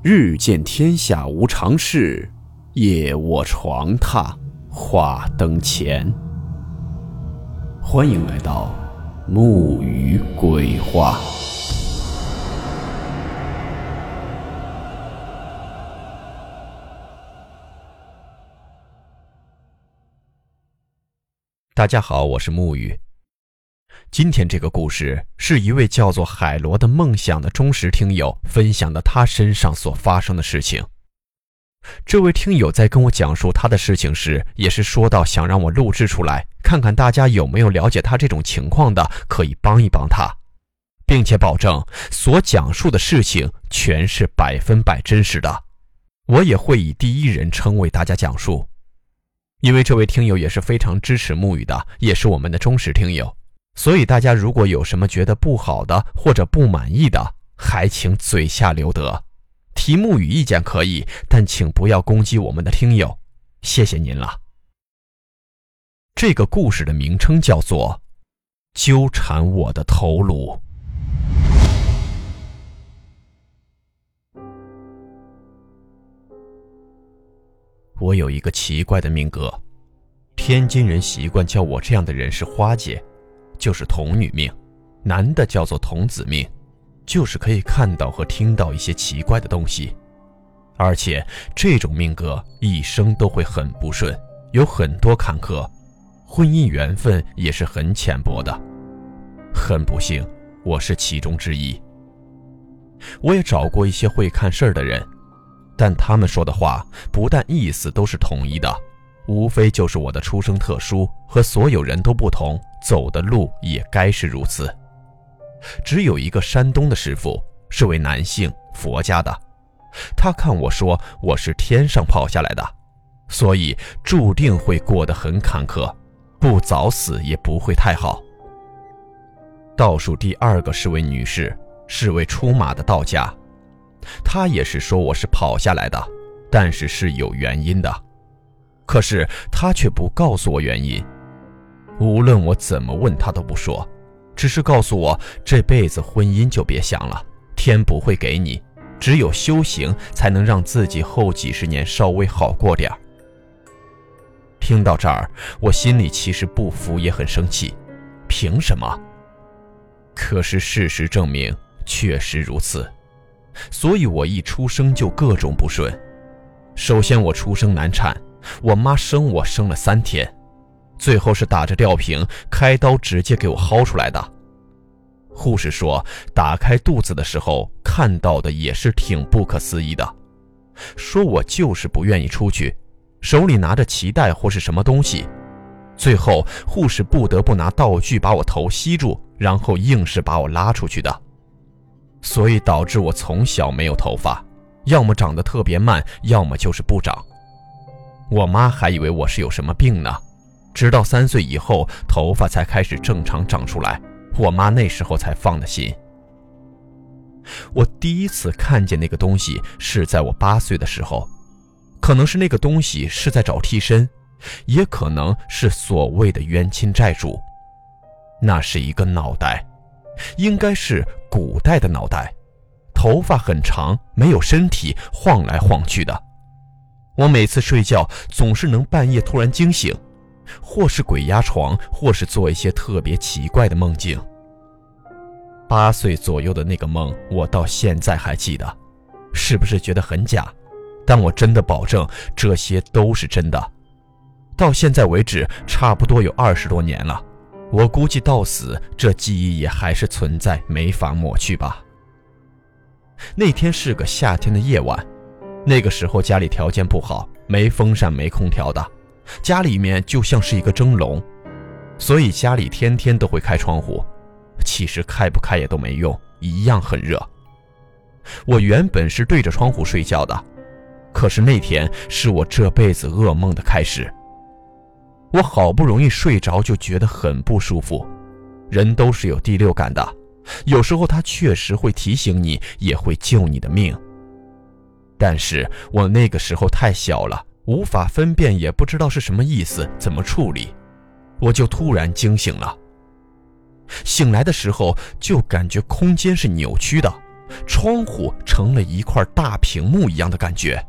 日见天下无常事，夜卧床榻话灯前。欢迎来到木鱼鬼话。大家好，我是木鱼。今天这个故事是一位叫做海螺的梦想的忠实听友分享的他身上所发生的事情。这位听友在跟我讲述他的事情时，也是说到想让我录制出来，看看大家有没有了解他这种情况的，可以帮一帮他，并且保证所讲述的事情全是百分百真实的。我也会以第一人称为大家讲述，因为这位听友也是非常支持木雨的，也是我们的忠实听友。所以大家如果有什么觉得不好的或者不满意的，还请嘴下留德，题目与意见可以，但请不要攻击我们的听友，谢谢您了。这个故事的名称叫做《纠缠我的头颅》。我有一个奇怪的命格，天津人习惯叫我这样的人是花姐。就是童女命，男的叫做童子命，就是可以看到和听到一些奇怪的东西，而且这种命格一生都会很不顺，有很多坎坷，婚姻缘分也是很浅薄的。很不幸，我是其中之一。我也找过一些会看事儿的人，但他们说的话不但意思都是统一的。无非就是我的出生特殊，和所有人都不同，走的路也该是如此。只有一个山东的师傅是位男性，佛家的，他看我说我是天上跑下来的，所以注定会过得很坎坷，不早死也不会太好。倒数第二个是位女士，是位出马的道家，她也是说我是跑下来的，但是是有原因的。可是他却不告诉我原因，无论我怎么问他都不说，只是告诉我这辈子婚姻就别想了，天不会给你，只有修行才能让自己后几十年稍微好过点听到这儿，我心里其实不服也很生气，凭什么？可是事实证明确实如此，所以我一出生就各种不顺。首先我出生难产。我妈生我生了三天，最后是打着吊瓶开刀直接给我薅出来的。护士说，打开肚子的时候看到的也是挺不可思议的，说我就是不愿意出去，手里拿着脐带或是什么东西，最后护士不得不拿道具把我头吸住，然后硬是把我拉出去的，所以导致我从小没有头发，要么长得特别慢，要么就是不长。我妈还以为我是有什么病呢，直到三岁以后头发才开始正常长出来，我妈那时候才放的心。我第一次看见那个东西是在我八岁的时候，可能是那个东西是在找替身，也可能是所谓的冤亲债主。那是一个脑袋，应该是古代的脑袋，头发很长，没有身体，晃来晃去的。我每次睡觉总是能半夜突然惊醒，或是鬼压床，或是做一些特别奇怪的梦境。八岁左右的那个梦，我到现在还记得，是不是觉得很假？但我真的保证这些都是真的。到现在为止，差不多有二十多年了，我估计到死这记忆也还是存在，没法抹去吧。那天是个夏天的夜晚。那个时候家里条件不好，没风扇没空调的，家里面就像是一个蒸笼，所以家里天天都会开窗户，其实开不开也都没用，一样很热。我原本是对着窗户睡觉的，可是那天是我这辈子噩梦的开始。我好不容易睡着，就觉得很不舒服。人都是有第六感的，有时候他确实会提醒你，也会救你的命。但是我那个时候太小了，无法分辨，也不知道是什么意思，怎么处理，我就突然惊醒了。醒来的时候就感觉空间是扭曲的，窗户成了一块大屏幕一样的感觉。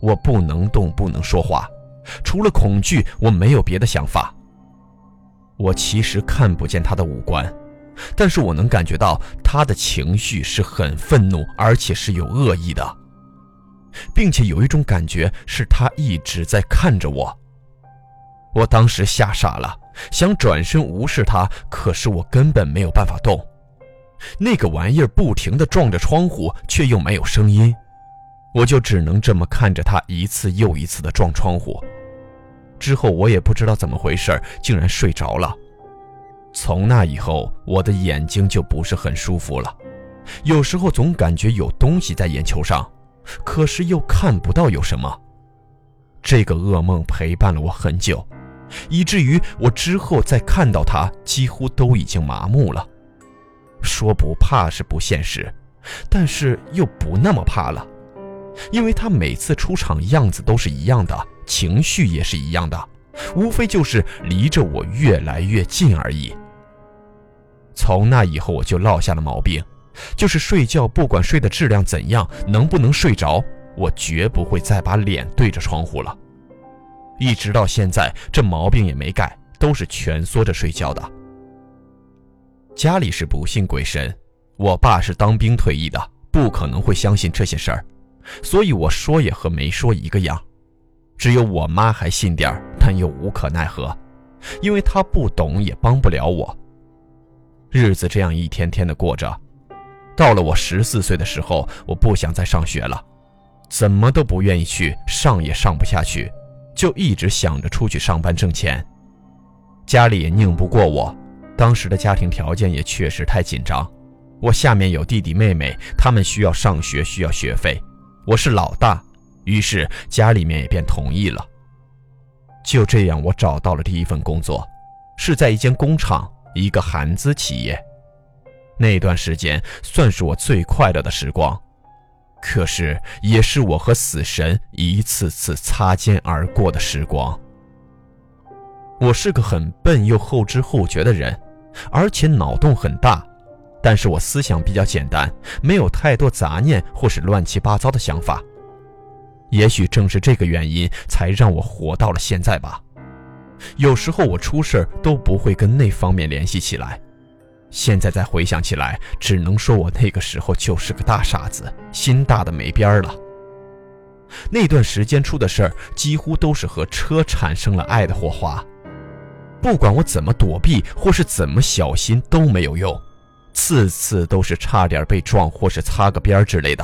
我不能动，不能说话，除了恐惧，我没有别的想法。我其实看不见他的五官，但是我能感觉到他的情绪是很愤怒，而且是有恶意的，并且有一种感觉是他一直在看着我。我当时吓傻了，想转身无视他，可是我根本没有办法动。那个玩意儿不停地撞着窗户，却又没有声音，我就只能这么看着他一次又一次地撞窗户。之后我也不知道怎么回事，竟然睡着了。从那以后，我的眼睛就不是很舒服了，有时候总感觉有东西在眼球上，可是又看不到有什么。这个噩梦陪伴了我很久，以至于我之后再看到它，几乎都已经麻木了。说不怕是不现实，但是又不那么怕了，因为他每次出场样子都是一样的。情绪也是一样的，无非就是离着我越来越近而已。从那以后，我就落下了毛病，就是睡觉，不管睡的质量怎样，能不能睡着，我绝不会再把脸对着窗户了。一直到现在，这毛病也没改，都是蜷缩着睡觉的。家里是不信鬼神，我爸是当兵退役的，不可能会相信这些事儿，所以我说也和没说一个样。只有我妈还信点儿，但又无可奈何，因为她不懂，也帮不了我。日子这样一天天的过着，到了我十四岁的时候，我不想再上学了，怎么都不愿意去上，也上不下去，就一直想着出去上班挣钱。家里也拧不过我，当时的家庭条件也确实太紧张。我下面有弟弟妹妹，他们需要上学，需要学费，我是老大。于是家里面也便同意了。就这样，我找到了第一份工作，是在一间工厂，一个韩资企业。那段时间算是我最快乐的时光，可是也是我和死神一次次擦肩而过的时光。我是个很笨又后知后觉的人，而且脑洞很大，但是我思想比较简单，没有太多杂念或是乱七八糟的想法。也许正是这个原因，才让我活到了现在吧。有时候我出事都不会跟那方面联系起来，现在再回想起来，只能说我那个时候就是个大傻子，心大的没边儿了。那段时间出的事儿，几乎都是和车产生了爱的火花，不管我怎么躲避或是怎么小心都没有用，次次都是差点被撞或是擦个边之类的。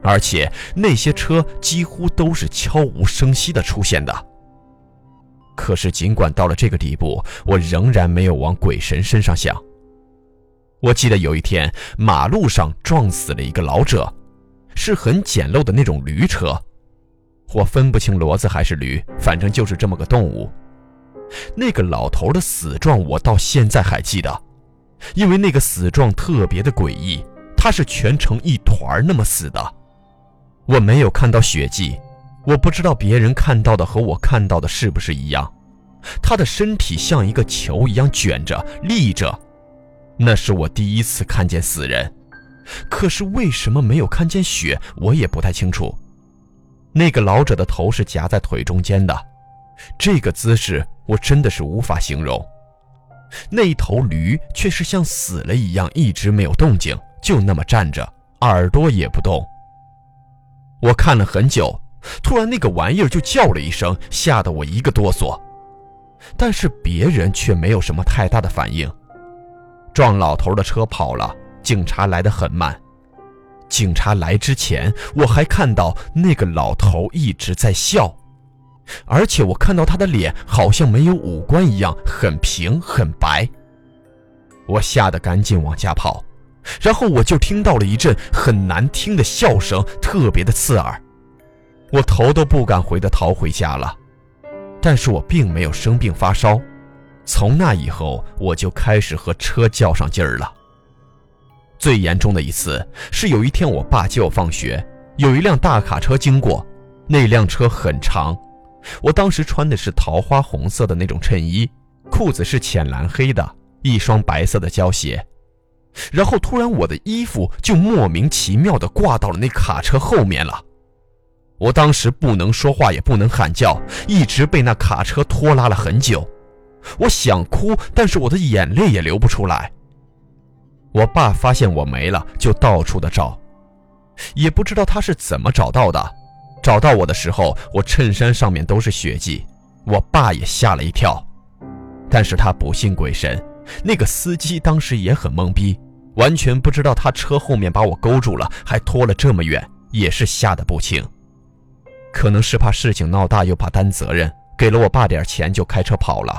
而且那些车几乎都是悄无声息的出现的。可是尽管到了这个地步，我仍然没有往鬼神身上想。我记得有一天，马路上撞死了一个老者，是很简陋的那种驴车，我分不清骡子还是驴，反正就是这么个动物。那个老头的死状我到现在还记得，因为那个死状特别的诡异，他是全成一团那么死的。我没有看到血迹，我不知道别人看到的和我看到的是不是一样。他的身体像一个球一样卷着立着，那是我第一次看见死人。可是为什么没有看见血，我也不太清楚。那个老者的头是夹在腿中间的，这个姿势我真的是无法形容。那头驴却是像死了一样，一直没有动静，就那么站着，耳朵也不动。我看了很久，突然那个玩意儿就叫了一声，吓得我一个哆嗦。但是别人却没有什么太大的反应。撞老头的车跑了，警察来得很慢。警察来之前，我还看到那个老头一直在笑，而且我看到他的脸好像没有五官一样，很平很白。我吓得赶紧往家跑。然后我就听到了一阵很难听的笑声，特别的刺耳，我头都不敢回的逃回家了。但是我并没有生病发烧，从那以后我就开始和车较上劲儿了。最严重的一次是有一天我爸接我放学，有一辆大卡车经过，那辆车很长，我当时穿的是桃花红色的那种衬衣，裤子是浅蓝黑的，一双白色的胶鞋。然后突然我的衣服就莫名其妙地挂到了那卡车后面了。我当时不能说话，也不能喊叫，一直被那卡车拖拉了很久。我想哭，但是我的眼泪也流不出来。我爸发现我没了，就到处的找，也不知道他是怎么找到的。找到我的时候，我衬衫上面都是血迹，我爸也吓了一跳。但是他不信鬼神，那个司机当时也很懵逼，完全不知道他车后面把我勾住了，还拖了这么远，也是吓得不轻。可能是怕事情闹大，又怕担责任，给了我爸点钱就开车跑了。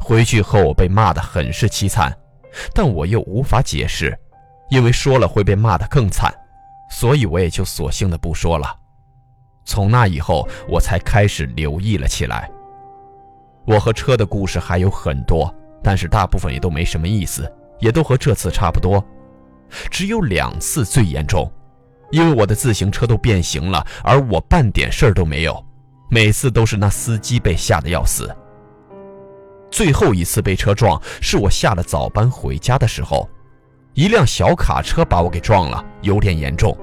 回去后我被骂得很是凄惨，但我又无法解释，因为说了会被骂得更惨，所以我也就索性的不说了。从那以后，我才开始留意了起来。我和车的故事还有很多，但是大部分也都没什么意思，也都和这次差不多，只有两次最严重。因为我的自行车都变形了，而我半点事儿都没有。每次都是那司机被吓得要死。最后一次被车撞，是我下了早班回家的时候，一辆小卡车把我给撞了，有点严重。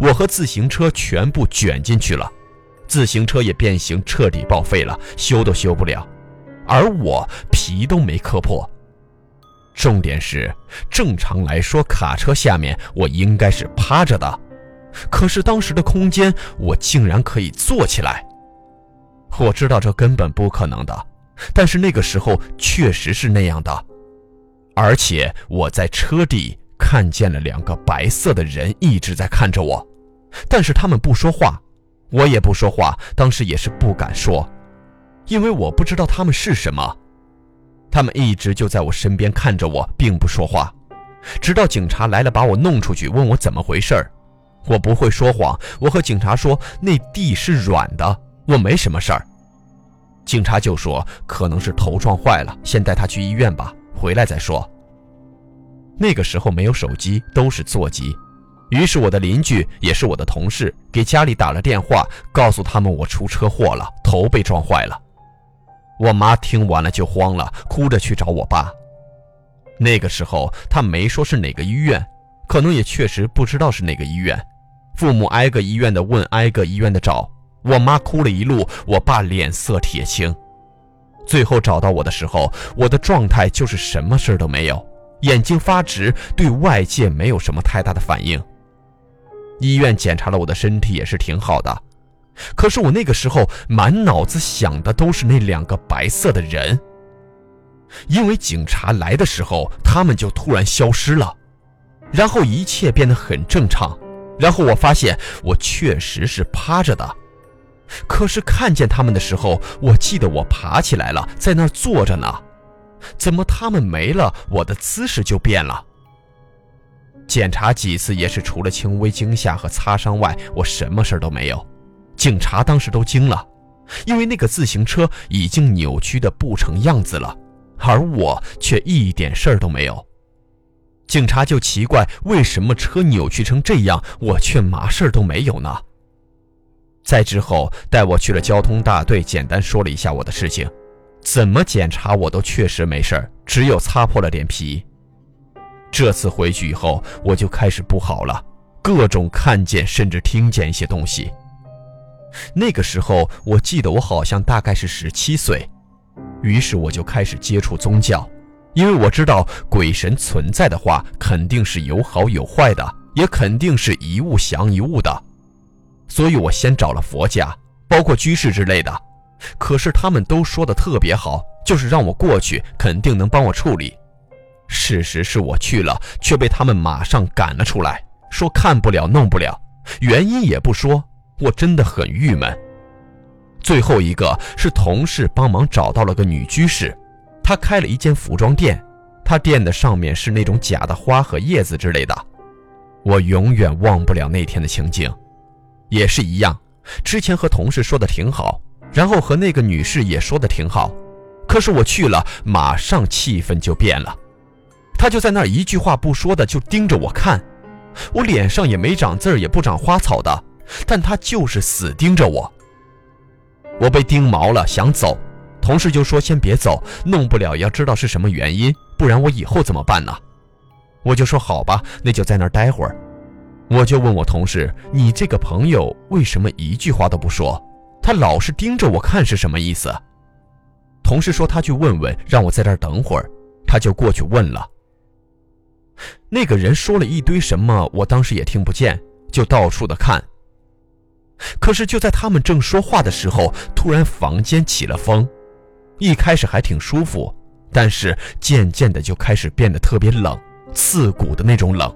我和自行车全部卷进去了，自行车也变形，彻底报废了，修都修不了。而我皮都没磕破。重点是，正常来说，卡车下面我应该是趴着的。可是当时的空间，我竟然可以坐起来。我知道这根本不可能的，但是那个时候确实是那样的，而且我在车底看见了两个白色的人一直在看着我，但是他们不说话，我也不说话，当时也是不敢说，因为我不知道他们是什么。他们一直就在我身边看着我，并不说话，直到警察来了，把我弄出去，问我怎么回事儿。我不会说谎，我和警察说那地是软的，我没什么事儿。警察就说可能是头撞坏了，先带他去医院吧，回来再说。那个时候没有手机，都是座机，于是我的邻居也是我的同事，给家里打了电话，告诉他们我出车祸了，头被撞坏了。我妈听完了就慌了，哭着去找我爸。那个时候他没说是哪个医院，可能也确实不知道是哪个医院。父母挨个医院的问，挨个医院的找，我妈哭了一路，我爸脸色铁青。最后找到我的时候，我的状态就是什么事都没有，眼睛发直，对外界没有什么太大的反应。医院检查了我的身体，也是挺好的。可是我那个时候满脑子想的都是那两个白色的人，因为警察来的时候，他们就突然消失了，然后一切变得很正常。然后我发现我确实是趴着的，可是看见他们的时候，我记得我爬起来了，在那儿坐着呢。怎么他们没了，我的姿势就变了？检查几次也是除了轻微惊吓和擦伤外，我什么事都没有。警察当时都惊了，因为那个自行车已经扭曲的不成样子了，而我却一点事儿都没有。警察就奇怪，为什么车扭曲成这样，我却嘛事儿都没有呢？再之后带我去了交通大队，简单说了一下我的事情，怎么检查我都确实没事儿，只有擦破了脸皮。这次回去以后，我就开始不好了，各种看见甚至听见一些东西。那个时候我记得我好像大概是十七岁，于是我就开始接触宗教。因为我知道鬼神存在的话，肯定是有好有坏的，也肯定是一物降一物的，所以我先找了佛家，包括居士之类的。可是他们都说的特别好，就是让我过去，肯定能帮我处理。事实是我去了，却被他们马上赶了出来，说看不了，弄不了，原因也不说，我真的很郁闷。最后一个是同事帮忙找到了个女居士。她开了一间服装店，她店的上面是那种假的花和叶子之类的。我永远忘不了那天的情景，也是一样。之前和同事说的挺好，然后和那个女士也说的挺好，可是我去了，马上气氛就变了。他就在那儿一句话不说的就盯着我看，我脸上也没长字儿，也不长花草的，但他就是死盯着我。我被盯毛了，想走。同事就说：“先别走，弄不了，要知道是什么原因，不然我以后怎么办呢？”我就说好吧，那就在那儿待会儿。我就问我同事：“你这个朋友为什么一句话都不说？他老是盯着我看是什么意思？”同事说他去问问，让我在这儿等会儿。他就过去问了。那个人说了一堆什么，我当时也听不见，就到处的看。可是就在他们正说话的时候，突然房间起了风，一开始还挺舒服，但是渐渐的就开始变得特别冷，刺骨的那种冷。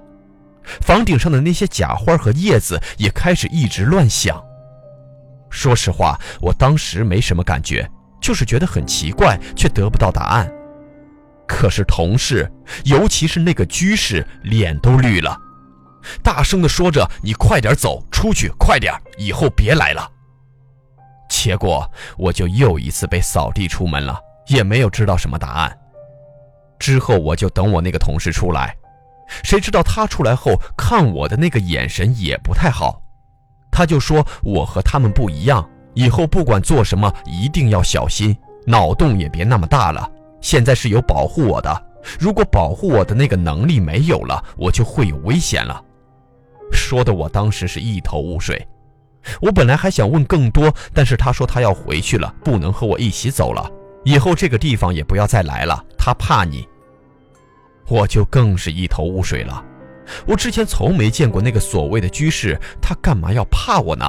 房顶上的那些假花和叶子也开始一直乱响。说实话，我当时没什么感觉，就是觉得很奇怪，却得不到答案。可是同事，尤其是那个居士，脸都绿了，大声地说着：“你快点走出去，快点，以后别来了。”结果我就又一次被扫地出门了，也没有知道什么答案。之后我就等我那个同事出来。谁知道他出来后看我的那个眼神也不太好，他就说我和他们不一样，以后不管做什么一定要小心，脑洞也别那么大了。现在是有保护我的，如果保护我的那个能力没有了，我就会有危险了。说的我当时是一头雾水，我本来还想问更多，但是他说他要回去了，不能和我一起走了，以后这个地方也不要再来了，他怕你。我就更是一头雾水了。我之前从没见过那个所谓的居士，他干嘛要怕我呢？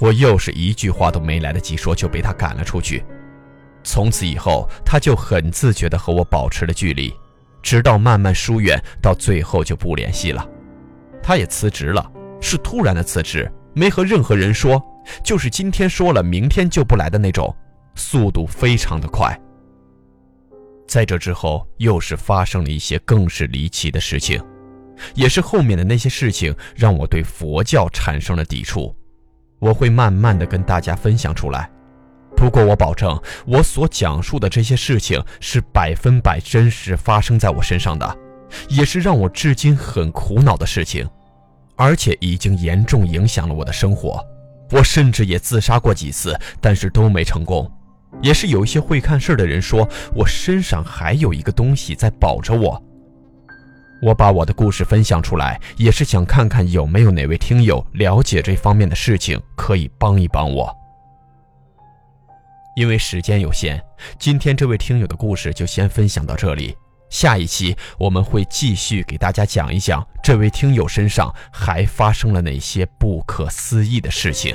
我又是一句话都没来得及说，就被他赶了出去。从此以后，他就很自觉地和我保持了距离，直到慢慢疏远，到最后就不联系了。他也辞职了，是突然的辞职，没和任何人说，就是今天说了，明天就不来的那种，速度非常的快。在这之后，又是发生了一些更是离奇的事情，也是后面的那些事情让我对佛教产生了抵触。我会慢慢的跟大家分享出来，不过我保证，我所讲述的这些事情是百分百真实发生在我身上的，也是让我至今很苦恼的事情，而且已经严重影响了我的生活。我甚至也自杀过几次，但是都没成功。也是有一些会看事儿的人说，我身上还有一个东西在保着我。我把我的故事分享出来，也是想看看有没有哪位听友了解这方面的事情，可以帮一帮我。因为时间有限，今天这位听友的故事就先分享到这里。下一期我们会继续给大家讲一讲这位听友身上还发生了哪些不可思议的事情。